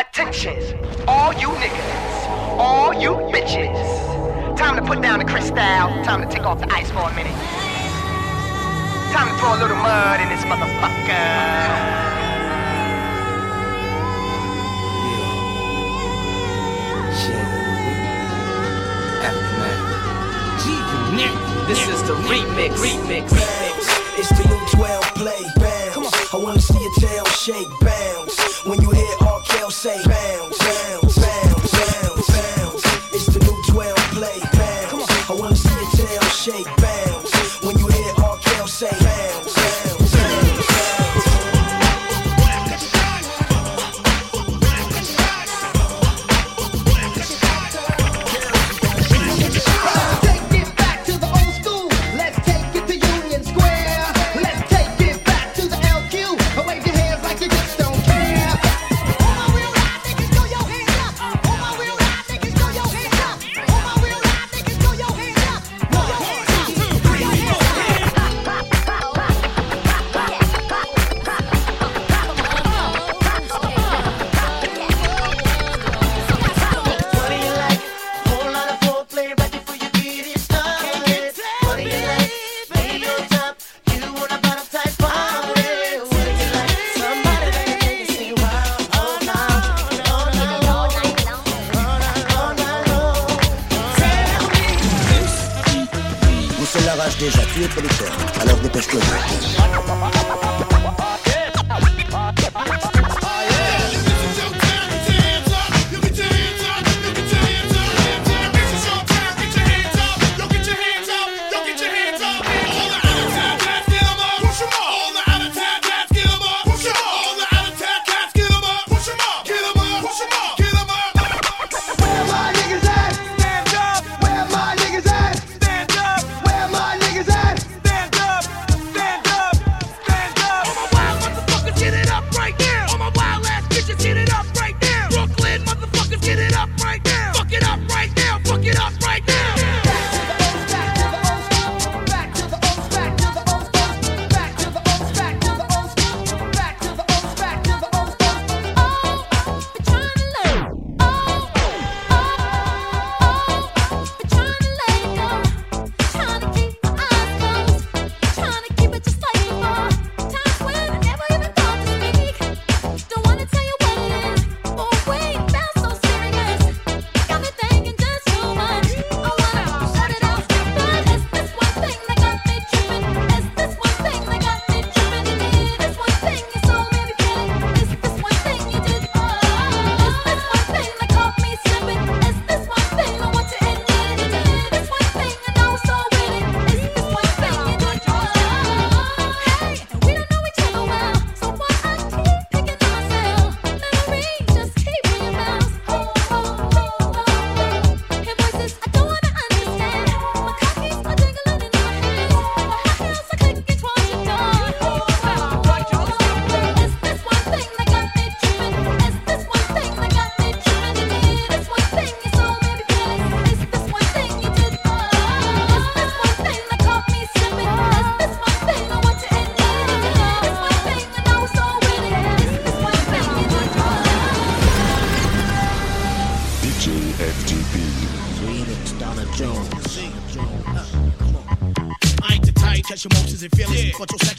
Attention, all you niggas, all you bitches. Time to put down the crystal, time to take off the ice for a minute. Time to throw a little mud in this motherfucker. This is the remix. Remix. remix. It's the new 12 play bounce. I wanna see your tail shake bounce. When you hear R. Say bounce, bounce, bounce, bounce, bounce. It's the new 12 play bounce. I wanna see your tail shake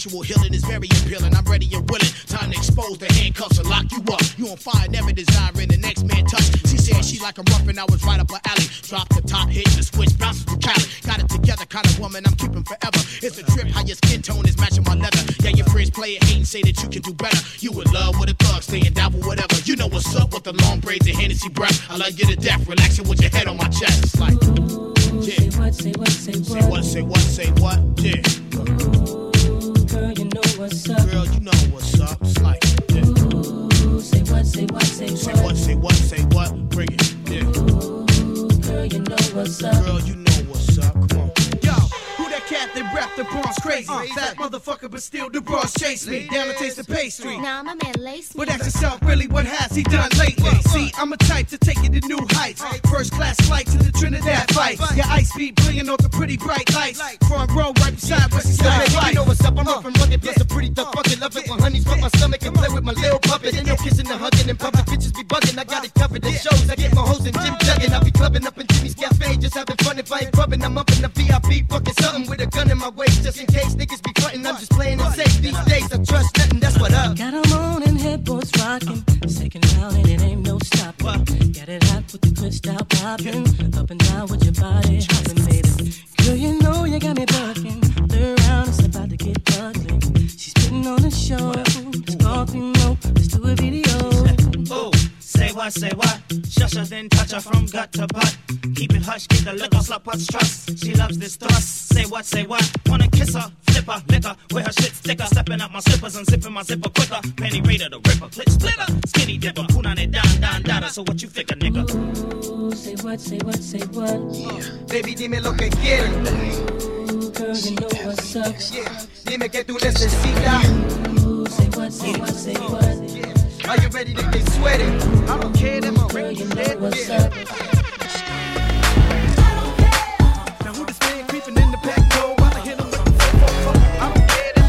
feelings, but the bronze crazy? Uh, that motherfucker, but still the bros chase me. Down to taste the pastry. Now my man lace me. But ask yourself, really, what has he done lately? See, I'm a type to take it to new heights. First class flight to the Trinidad fight. Your ice beat bringing on the pretty bright lights. Front row right beside Wesley So Snipes' baby, you know what's up. I'm uh, up and rugged, plus a pretty thug uh, fucking love it when honeys fuck my stomach and play with my little puppet. Ain't no kissing and hugging and public bitches be bugging. bugging, I got it covered at shows. I get my hoes in Jim Juggin. I be clubbing up in Jimmy's Cafe, just having fun. If I ain't grubbing, I'm up in the VIP, fucking something with a gun in my waist, just in case niggas be frontin'. I'm just playing it safe these days. I trust nothing, that's what up. Got 'em on and headboards rocking. Second round and it ain't no stopping. Got it hot with the twist out popping. Up and down with your body hopping, baby. Girl, you know you got me bucking. Third round, it's about to get ugly. She's putting on a show. What, say what? Shush her, then touch her from gut to butt. Keep it hush, get the liquor, slut puts trust. She loves this thrust. Say what, say what? Wanna kiss her, flip her, lick her, where her shit sticker. Stepping up my slippers and zipping my zipper quicker. Penny raider, the ripper, clit splitter. Skinny dipper, put on it down, down, down. So what you figure, nigga? Ooh, say what, say what, say what. Yeah. Baby, dime lo que quieres. Ooh, girl, you know what's up. Yeah. Dime que tú necesitas. Ooh, say what, say what, say what. Are you ready to get sweaty? I don't care, them Girl, you know what's up. Now who this man creeping in the back door while I hit him with the four, four, four? I don't care, them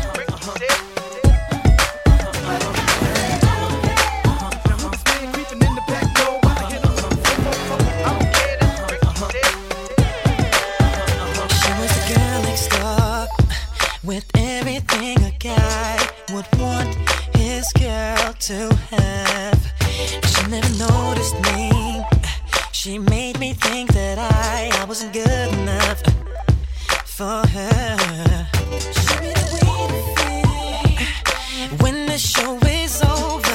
Now who this man creeping in the back door while I hit him with the four, four, four? I don't care, them She was the girl next door with everything a guy would want his girl to have. She never noticed me. She made me think that I, I wasn't good enough for her. When the show is over.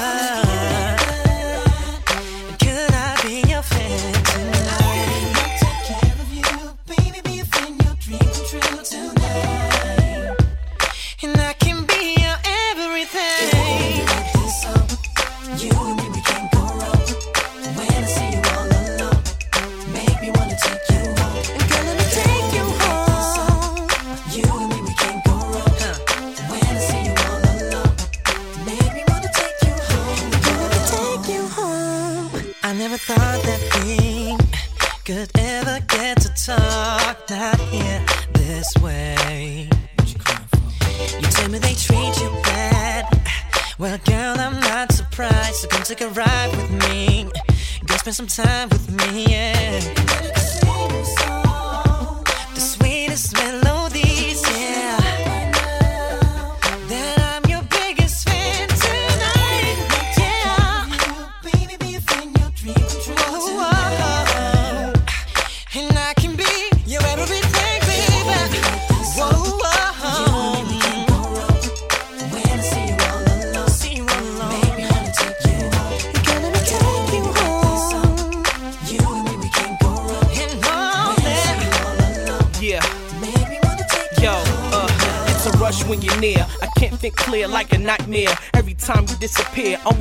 Time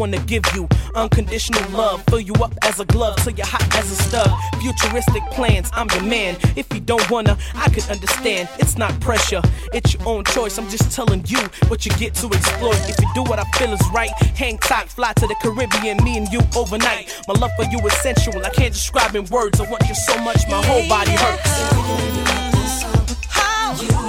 wanna give you unconditional love. Fill you up as a glove till you're hot as a stud. Futuristic plans, I'm your man. If you don't wanna, I could understand. It's not pressure, it's your own choice. I'm just telling you what you get to exploit. If you do what I feel is right, hang tight, fly to the Caribbean, me and you overnight. My love for you is sensual, I can't describe in words. I want you so much, my whole body hurts. Mr.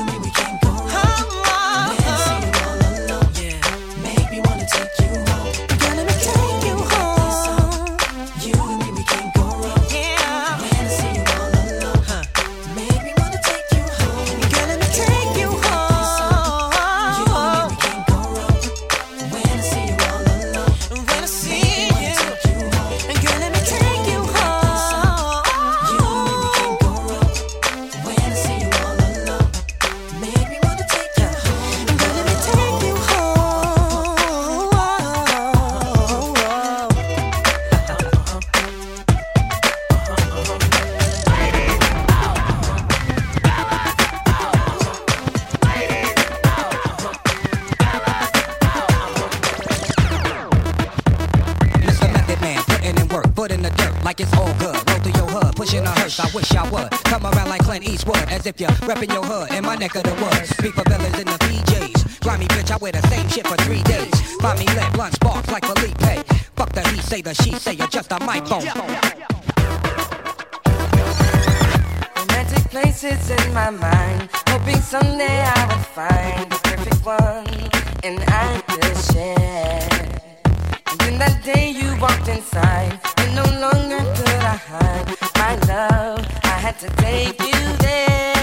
eastward as if you're repping your hood in my neck of the woods. People villains in the PJs. Grimy bitch, I wear the same shit for three days. Find me lit, blunt sparks like Felipe. Fuck the he say, the she say, you're just a microphone. Romantic places in my mind, hoping someday I would find the perfect one and I could share. And then that day you walked inside, and no longer could I hide my love. I had to take you there.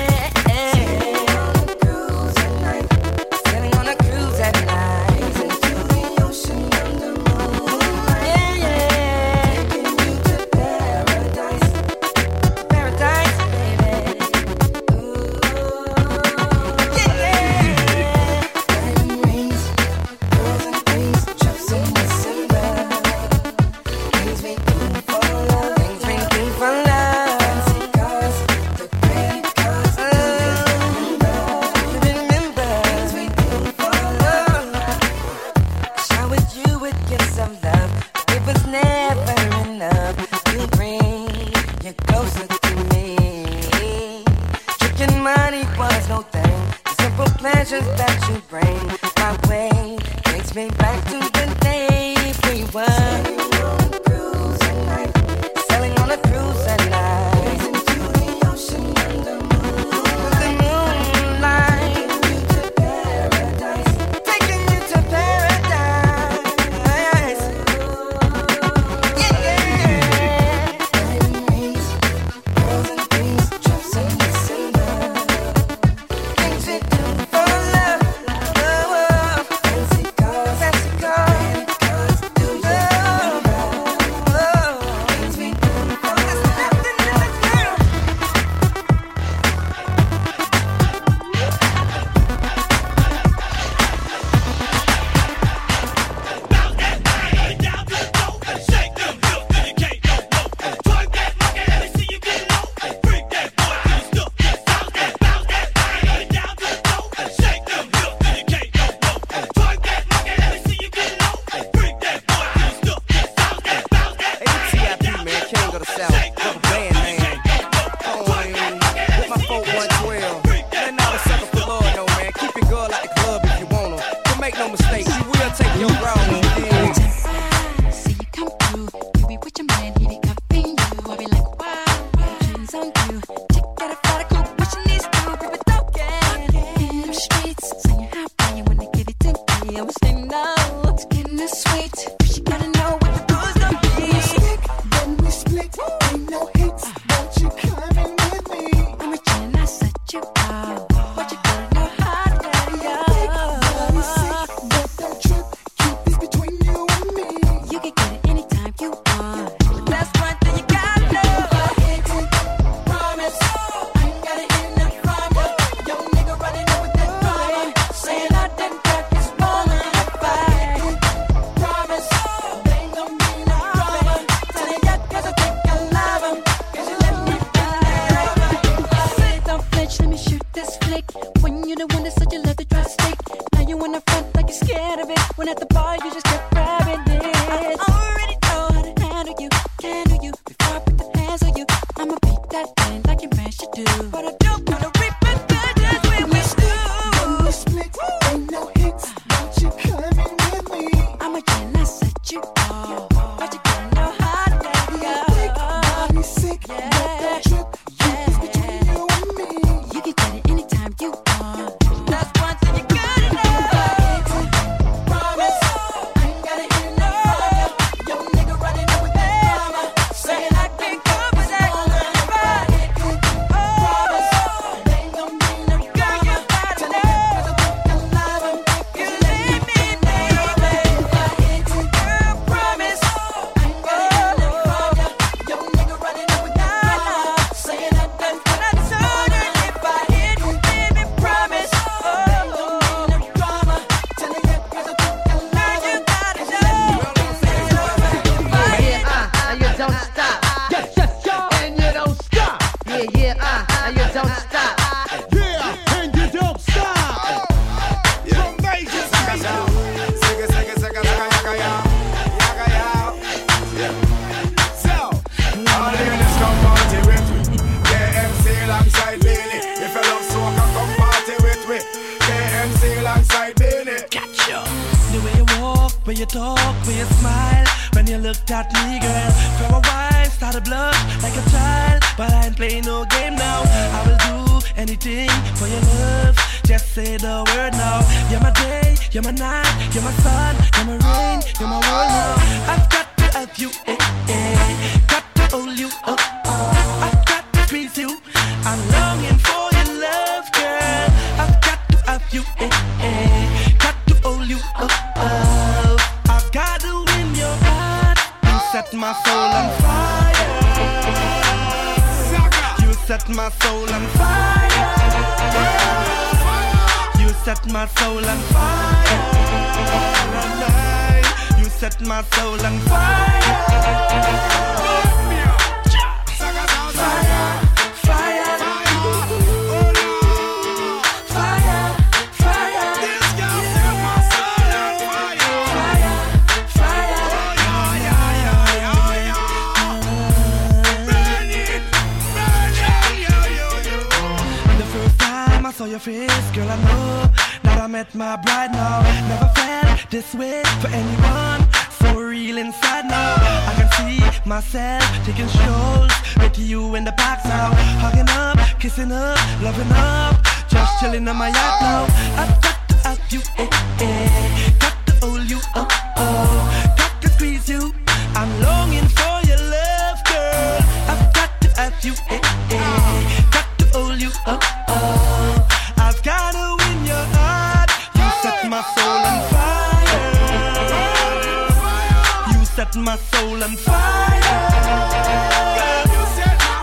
Set my soul on fire.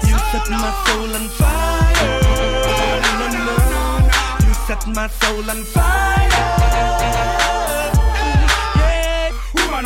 You set my soul on fire. You set my soul on fire.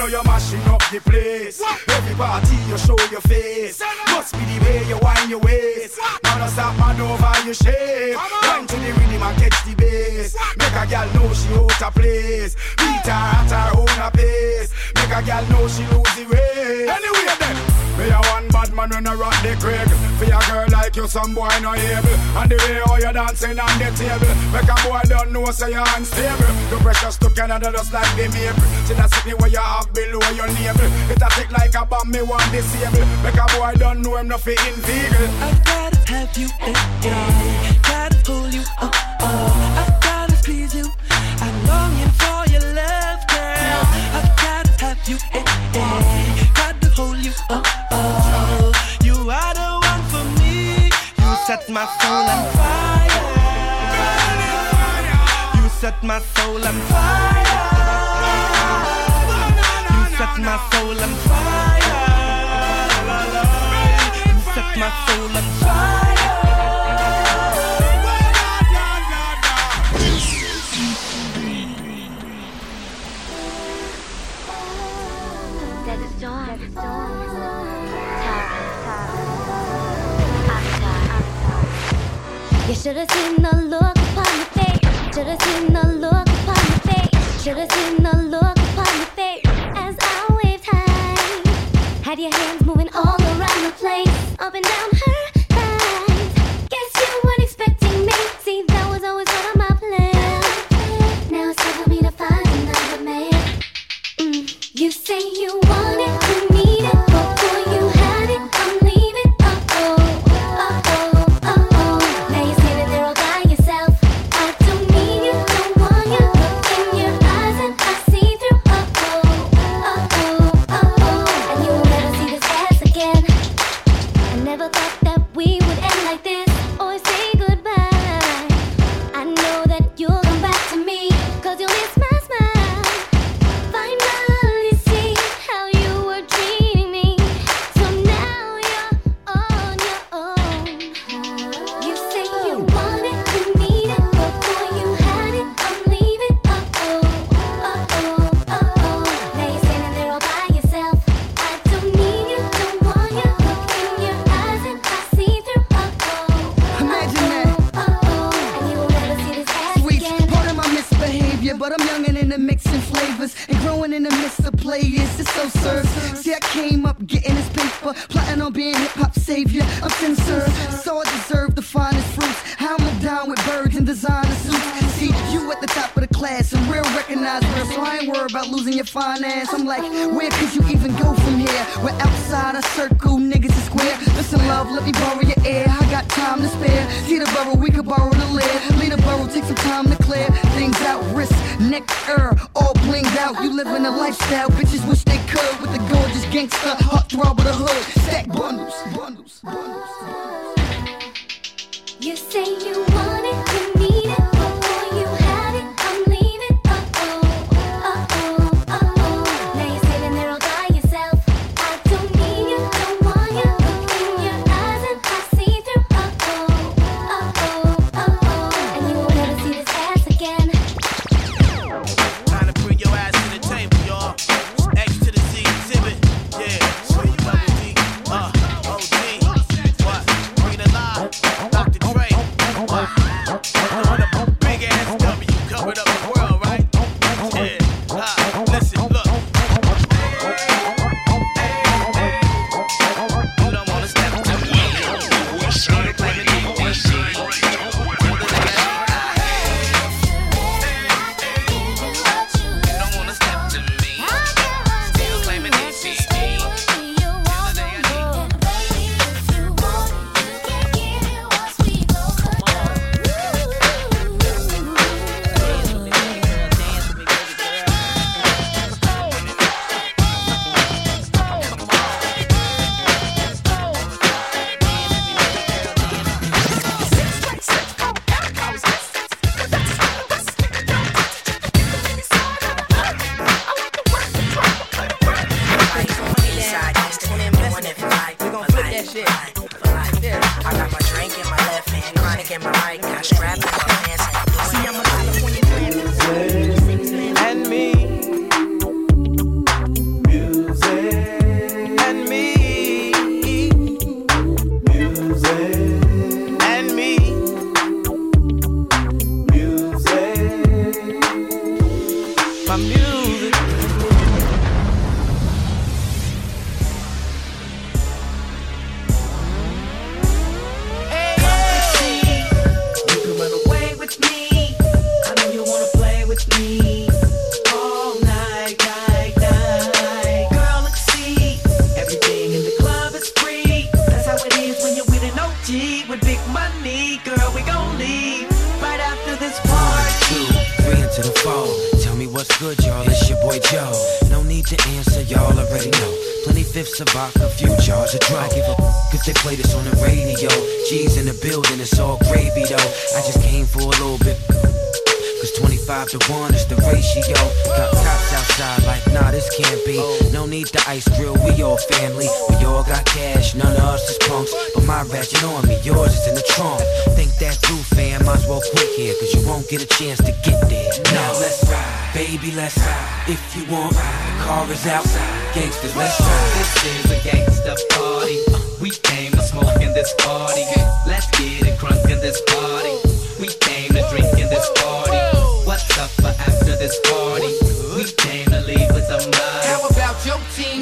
Know you're mashing up the place. Every party you show your face. Must be the way you wind your waist. Man, no stop man over your shape. Wind to the rhythm and catch the bass. Make a gal know she out of place. Beat her at her own pace. Make a gal know she lose the race. Anyway then. Me a one bad man when I rock the crib For a girl like you, some boy no able And the way how you dancing on the table Make a boy don't know say you're unstable The precious to Canada just like the maple See that city where you have below your navel It a tick like a bomb, me want disable Make a boy don't know him nothing invisible I gotta have you, eh. Gotta pull you, oh, oh. I gotta please you. I'm longing for your love, girl. I gotta have you, eh, set my soul on fire. You set my soul on fire. You set my soul on fire. You set my soul on fire. That is dawn. You should have seen the look upon your face. Should have seen the look upon your face. Should have seen the look upon your face as I waved high. Had your hands moving all around the place, up and down her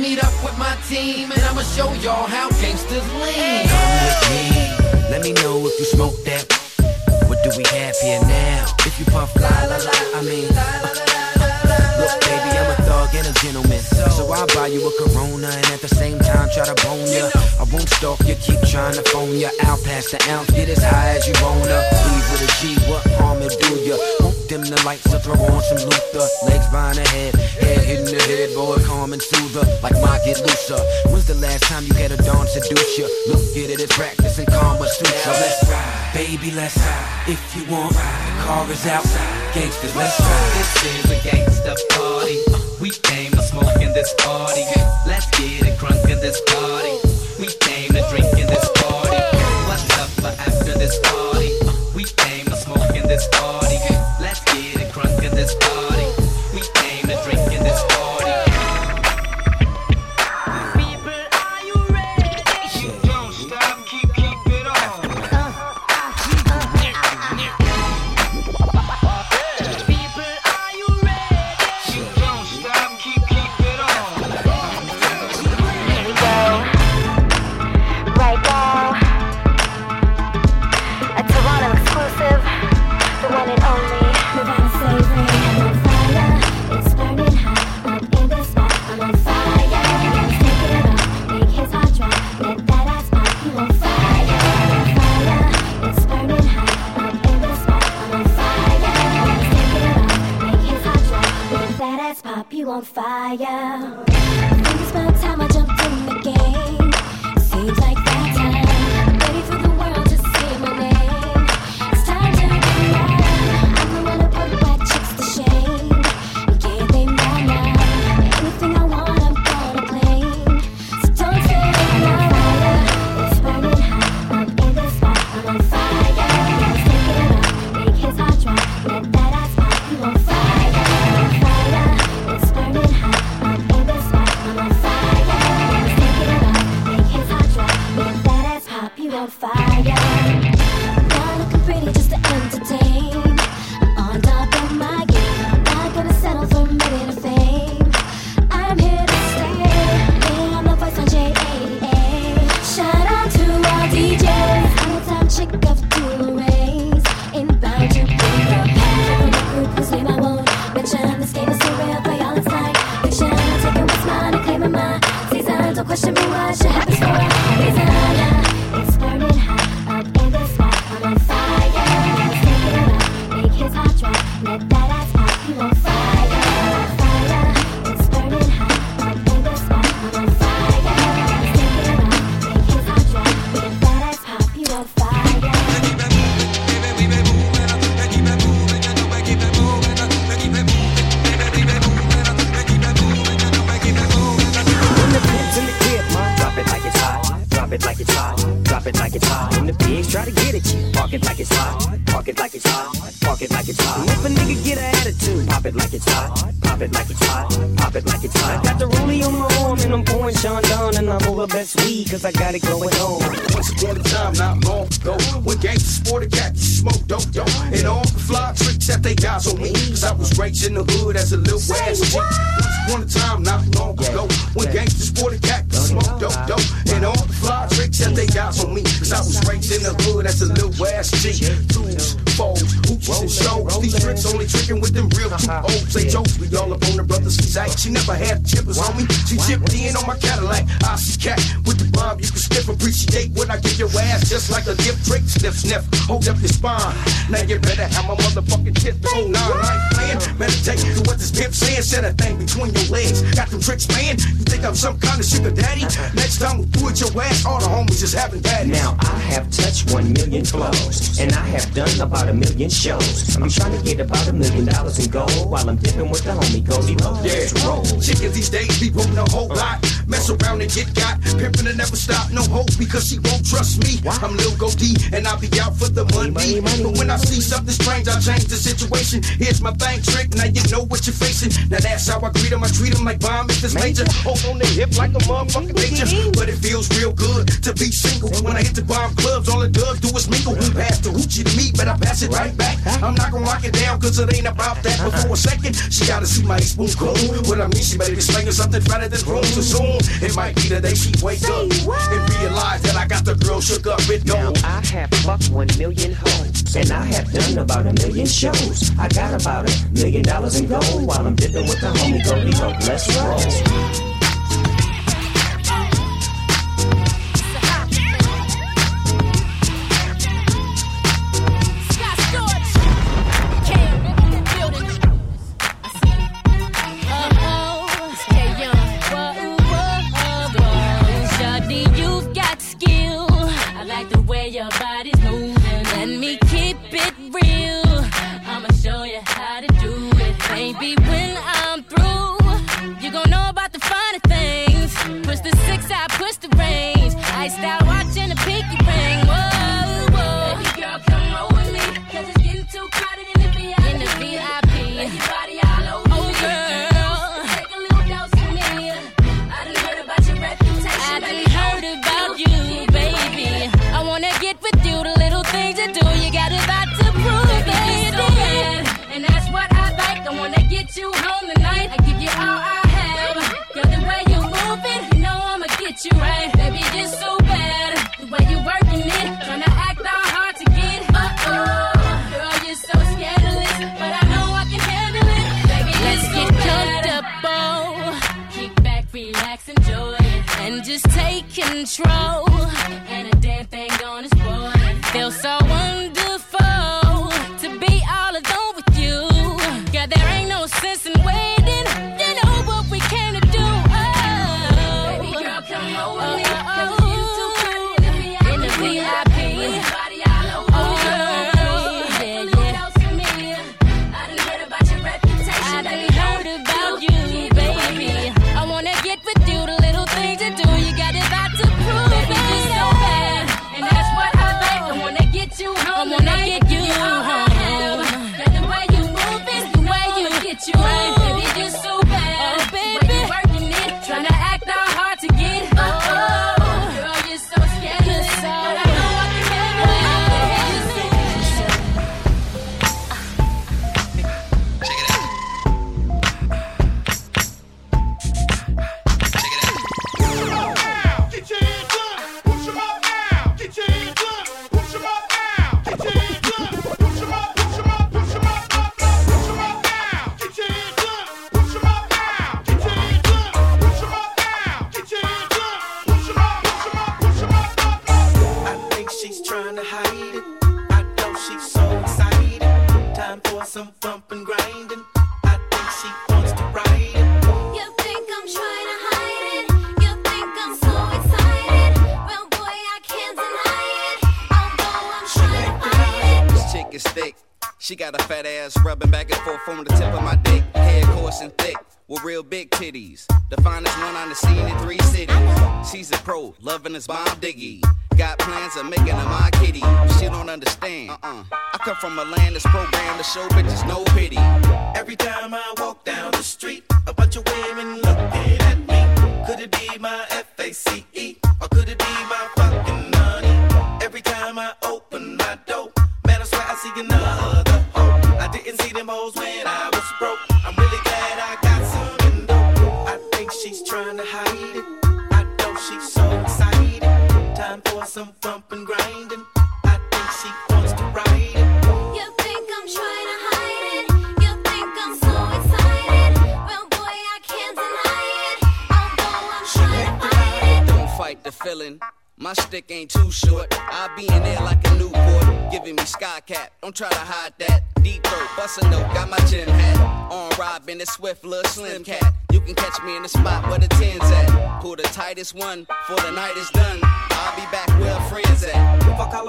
meet up with my team and I'ma show y'all how gangsters lean. Come with me, let me know if you smoke that. What do we have here now? If you puff la la la, I mean. La, la, la and a gentleman. So I buy you a Corona and at the same time try to bone ya. I won't stalk you, keep trying to phone ya. I'll pass the ounce, get as high as you wanna. Leave with a G, what harm it do ya? Won't dim the lights, so throw on some Luther. Legs behind the head, head hitting the head, boy, calm and soother. Like my get looser. When's the last time you had a dawn seduce ya? Look at it, it's practice and karma suits ya. Let's ride, baby, let's ride. If you want, the car is outside. Gangsters, let's ride. This is a gangster party we came to smoke in this party. Let's get it crunk. fire. Sniff, sniff, hold up your spine. Now you better have my motherfucking tip on nine. I ain't playing. Meditate to what this pimp saying. Set a thing between your legs. Got them tricks, man. You think I'm some kind of sugar daddy? Next time we do it your ass, all the homies just having bad. Now I have touched one million flows, and I have done about a million shows. I'm trying to get about a million dollars in gold while I'm dipping with the homie Goldie Loc. Yeah, roll. Chickens these days be putting a whole lot. Mess around and get got. Pimpin' and never stop. No hope because she won't trust me. I'm Lil Goldie and I'll be out for the money. But when I see something strange, I change the situation. Here's my bang trick. Now you know what you're facing. Now that's how I greet 'em. I treat treat 'em like bomb if this major. Hold on the hip like a motherfucking major. But it feels real good to be single. When I hit the bomb clubs, all it does do is mingle. Pass the hoochie to me, but I pass it right back. I'm not gonna lock it down cause it ain't about that. But for a second, she gotta see my spoon cool. What I mean, she better be slinging something fatter than room too soon. It might be the day she wake up and realize that I got the girl shook up with gold. I have fucked one million hoes, and I have done about a million shows. I got about a million dollars in gold while I'm dipping with the homie Goldie Loc. Let's roll.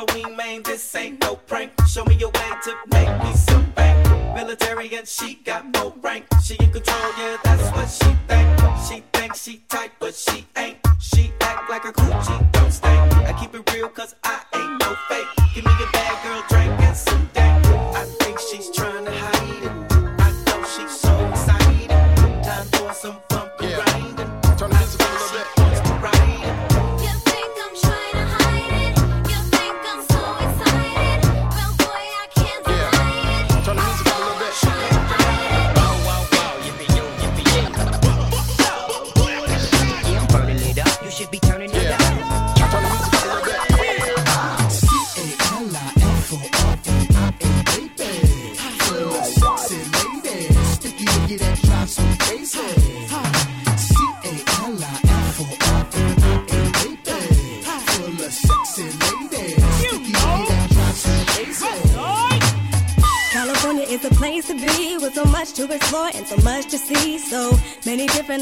Halloween, this ain't no prank. Show me your way to make me some bank. Military and she got no rank. She in control, yeah, that's what she think. She thinks she tight, but she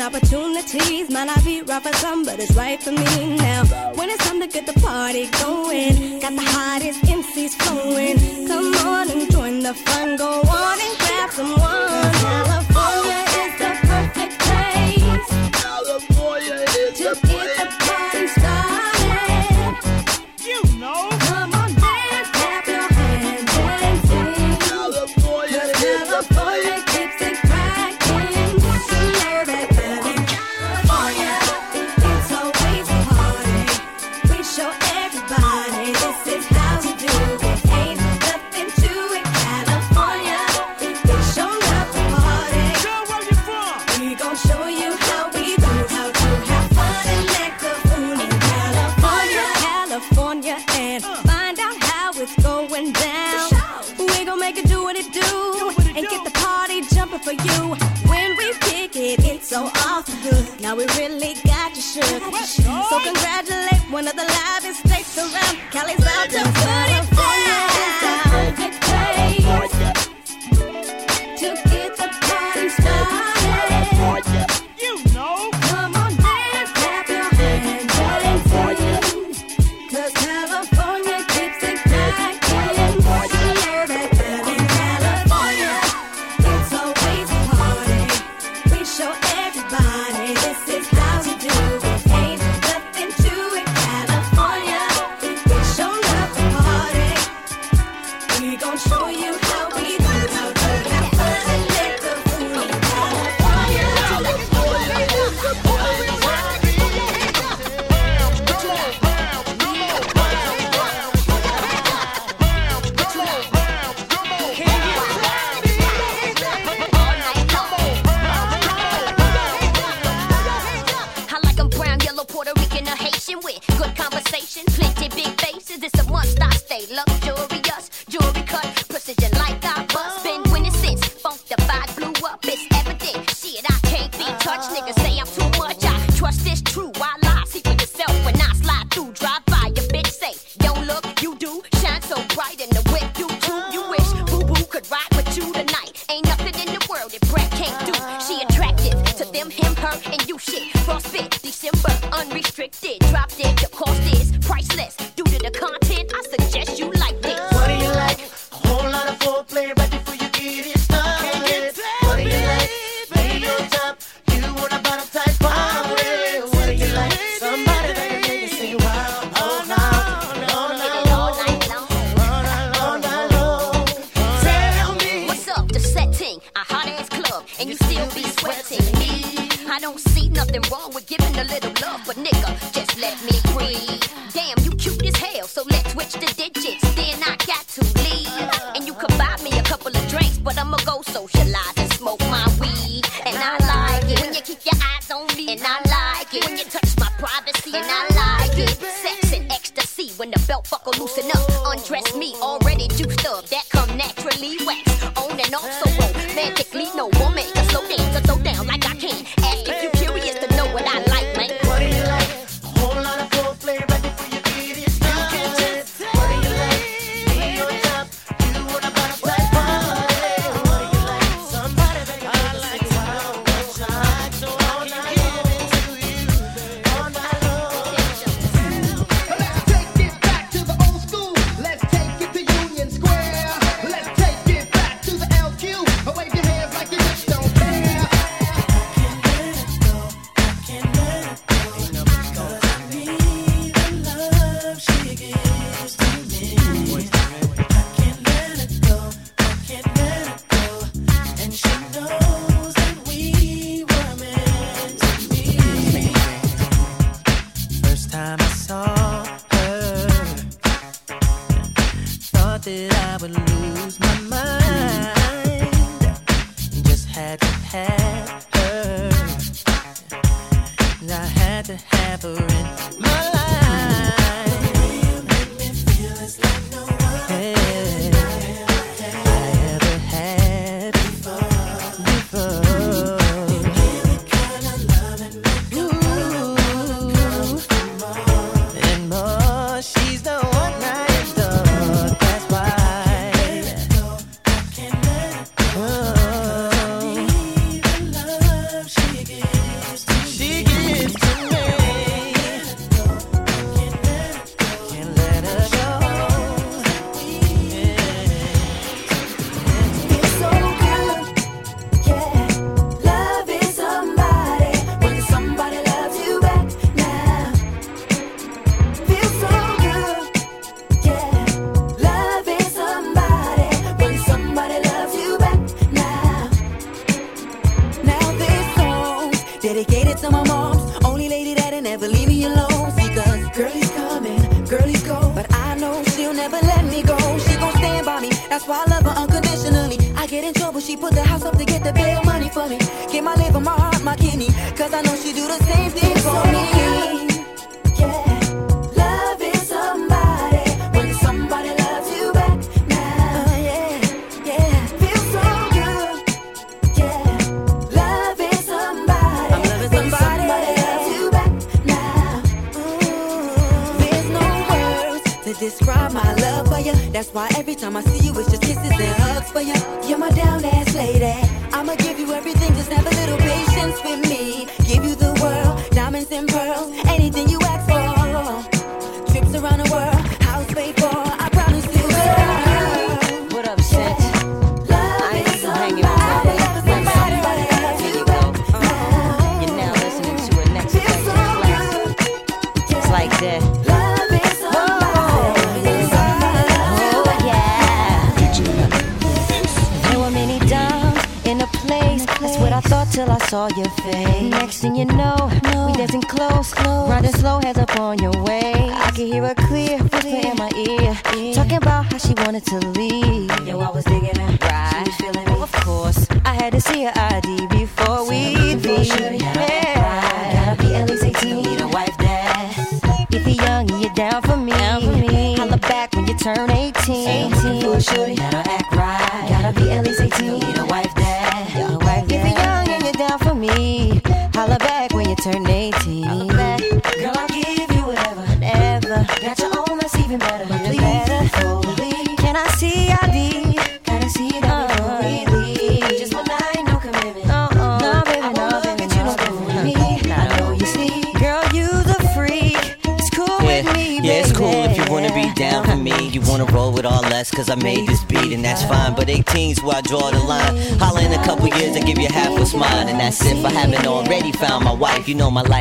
opportunities might not be right for some, but it's right for me now. When it's time to get the party going, got the hottest MCs flowing. Come on and join the fun, go on and grab some wine.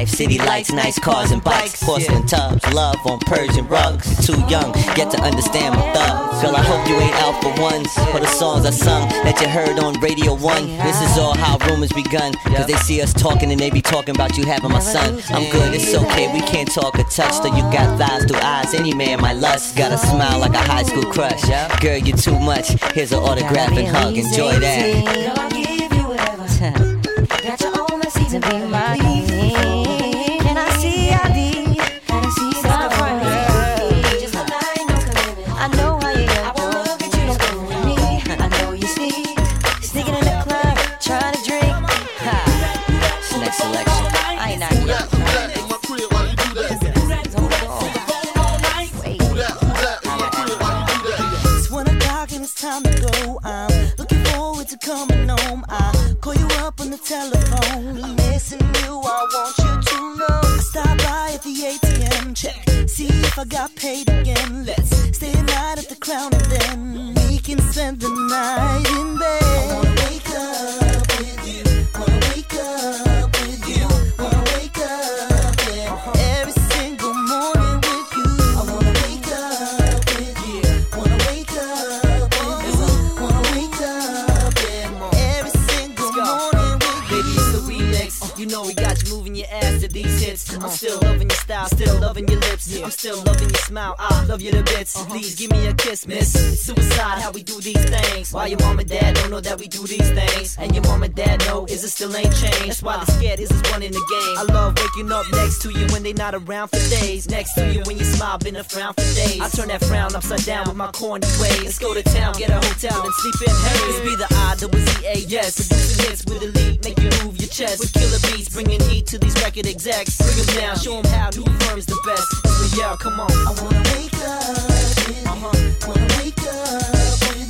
life. City lights, nice cars and bikes. Porcelain tubs, love on Persian rugs. Too young, yet to understand my thug. Girl, I hope you ain't out for ones. For the songs I sung that you heard on Radio 1. This is all how rumors begun. Cause they see us talking and they be talking about you having my son. I'm good, it's okay. We can't talk or touch Though you got thighs through eyes. Any man, my lust. Got a smile like a high school crush. Girl, you're too much. Here's an autograph and hug. Enjoy that. Girl, I give you whatever. got your own season, be my not around for days. Next to you when you smile, been a frown for days. I turn that frown upside down with my corny ways. Let's go to town, get a hotel, and sleep in hay. Let's be the odd that was EAS. Producing this with the lead, make you move your chest. With killer beats, bringing heat to these record execs. Bring them down, show them how new firm's the best. It's so, yeah, come on. I wanna wake up. Yeah. Uh-huh. Wanna wake up.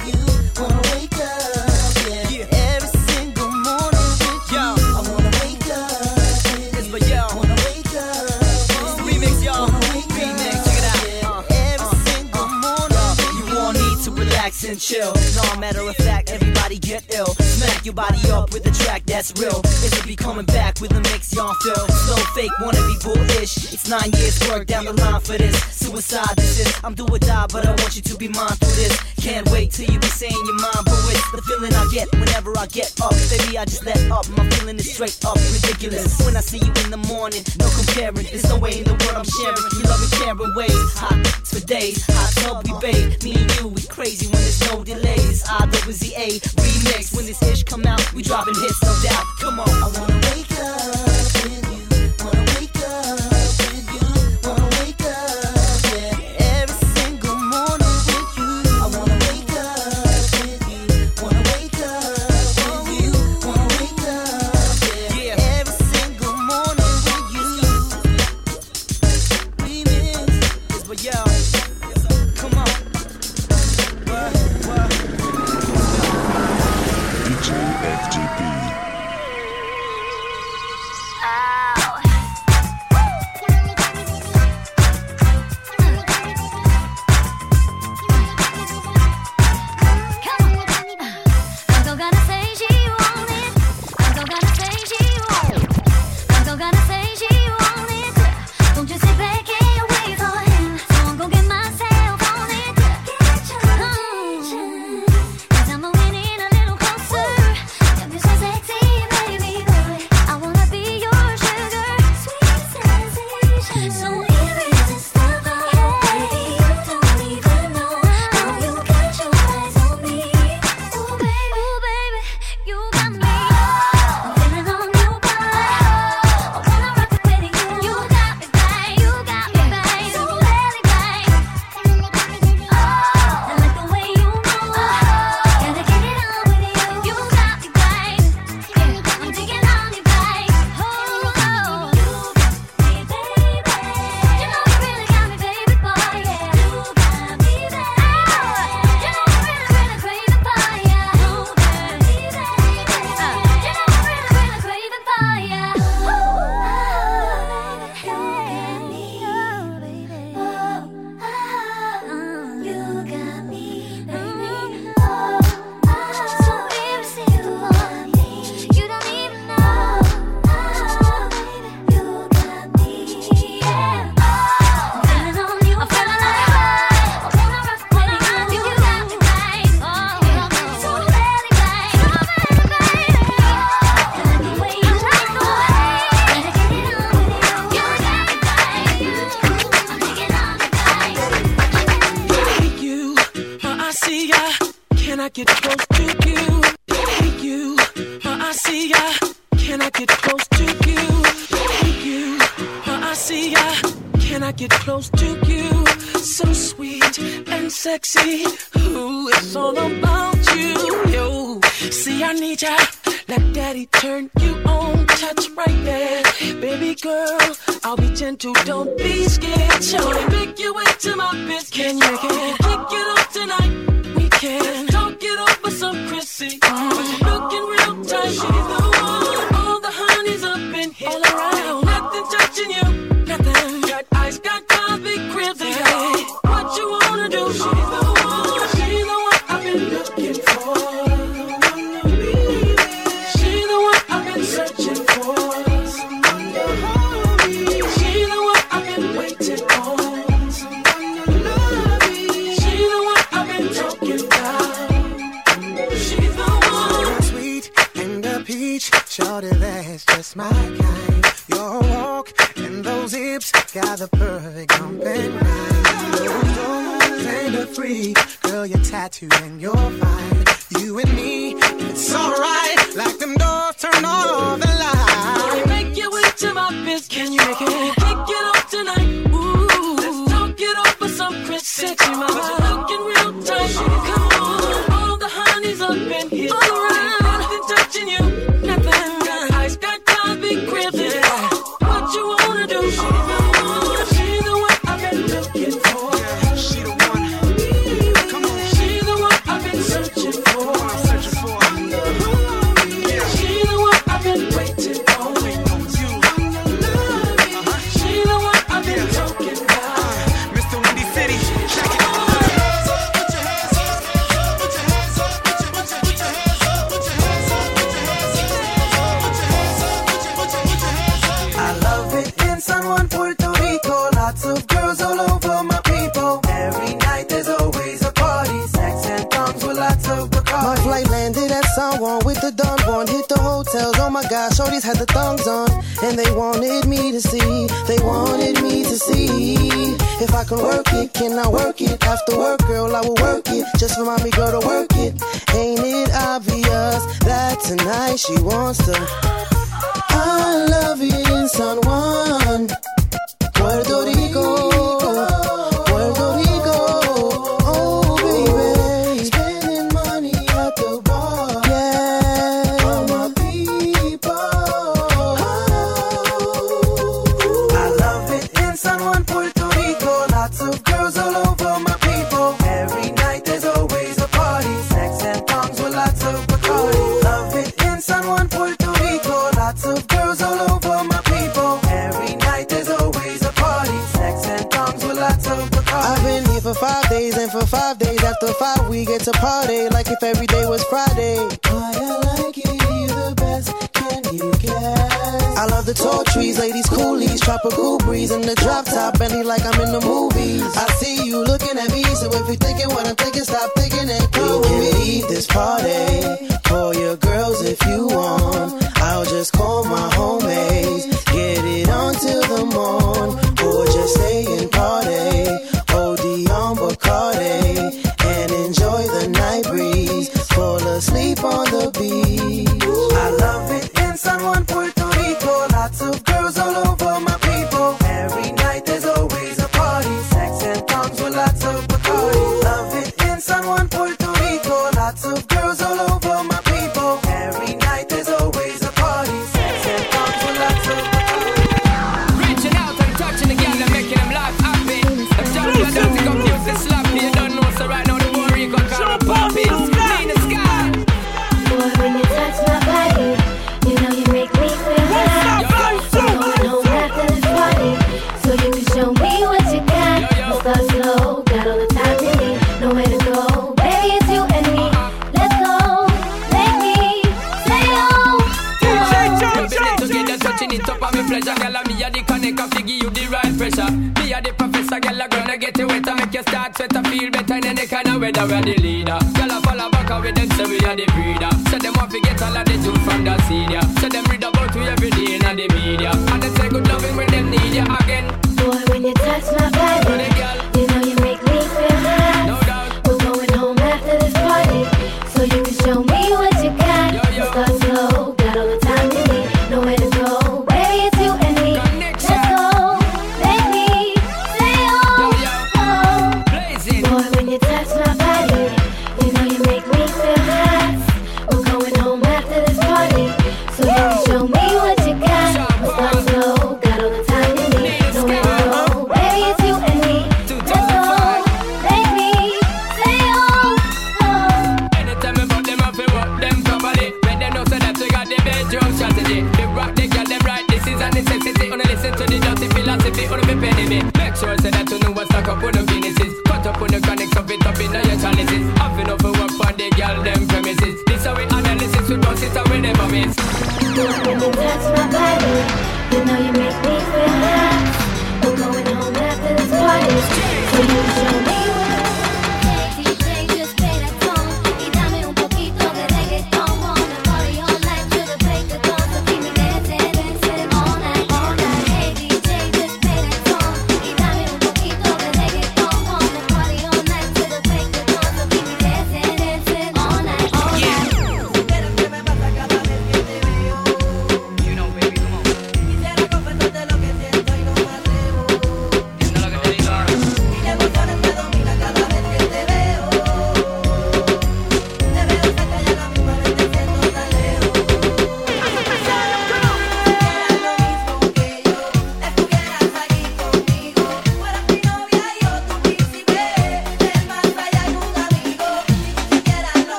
chill. As matter of fact, everybody get ill. Smack your body up with a track that's real. It'll be coming back with a mix y'all feel. So fake, wanna be bullish. It's nine years work down the line for this suicide. This is I'm do or die, but I want you to be mine through this. Can't wait till you be saying your mind, but it's the feeling I get whenever I get up. Baby, I just let up. My feeling is straight up ridiculous. When I see you in the morning, no comparing. There's no way in the world I'm sharing. You love and caring ways. Hot for days, hot tub we bathe. Me and you, we crazy when there's no delays. I double Z A remix. When this ish come out, we dropping hits, no doubt. Come on, I wanna wake up. can work it. Can I work it? After work, girl, I will work it. Just remind me, girl, to work it. Ain't it obvious that tonight she wants to?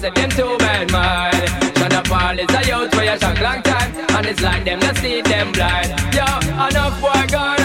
man say them too bad man. Shana Paul is a youth for your shock long time, and it's like them that see them blind. Yo, enough boy gone.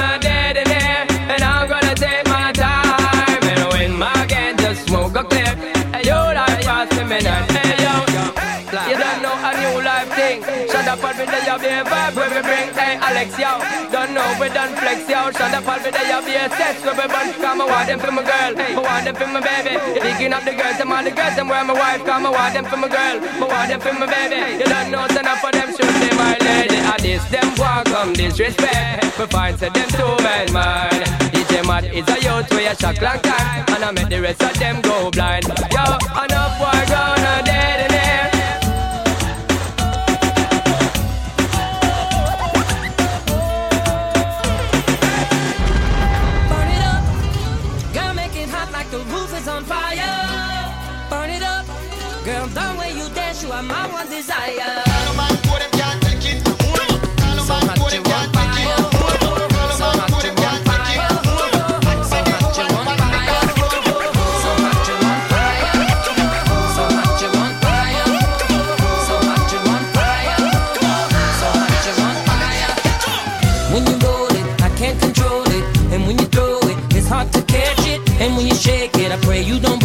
a be vibe where we bring Hey Alex, yo. Don't know we done flex, yo. Shut up all day a be a test where we bun. Come I want them for my girl. I want them for my baby. You picking up the girls Them all the girls Them where my wife. Come I want them for my girl. I want them for my baby. You don't know enough for them Shoot them my lady. I diss them walk come disrespect. We find say them too bad man. DJ Matt is a youth We a shock long time. And I make the rest of them go blind. Yo, enough war girl You don't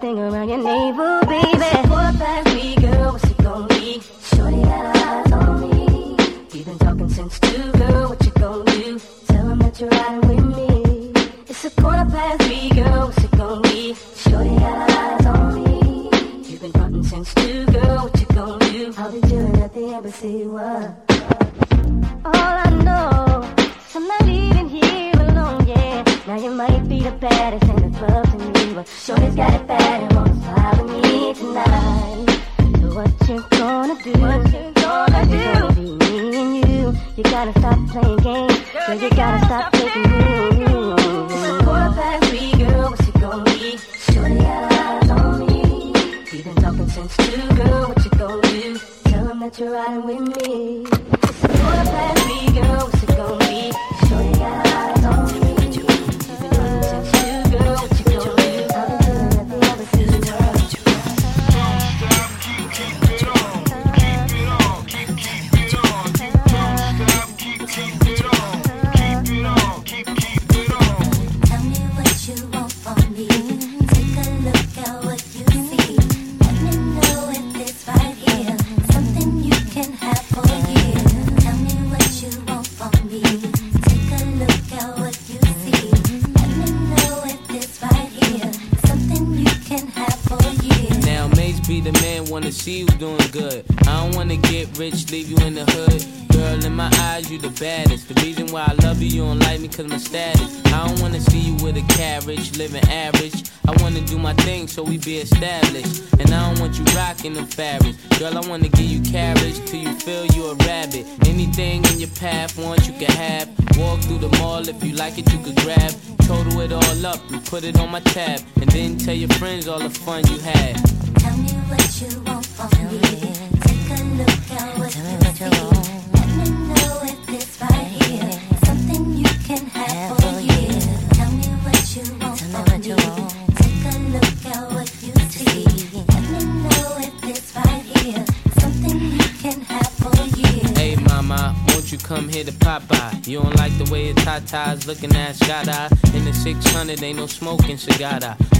Thing around your navel, baby. You come here to pop by. You don't like the way a tie ties looking at got. In the 600 ain't no smoking cigar.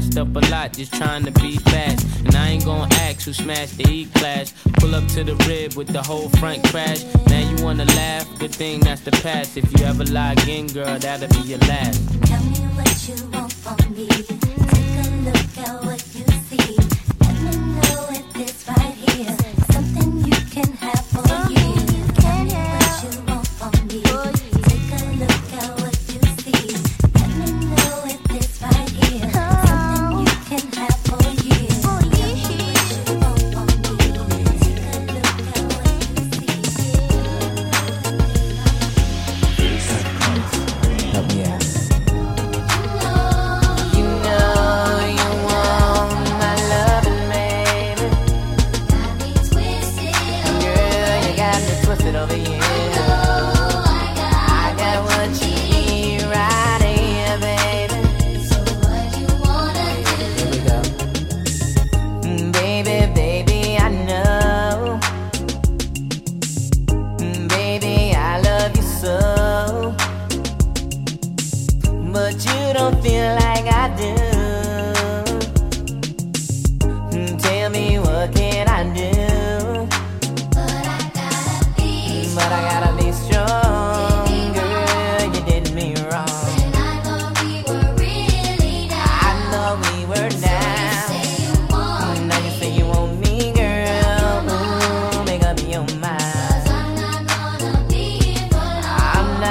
messed up a lot just trying to be fast. And I ain't gonna ask who smashed the E class. Pull up to the rib with the whole front crash. Now you wanna laugh? Good thing that's the past. If you ever lie again, girl, that'll be your last. Tell me what you want from me. Take a look at what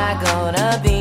I gonna be?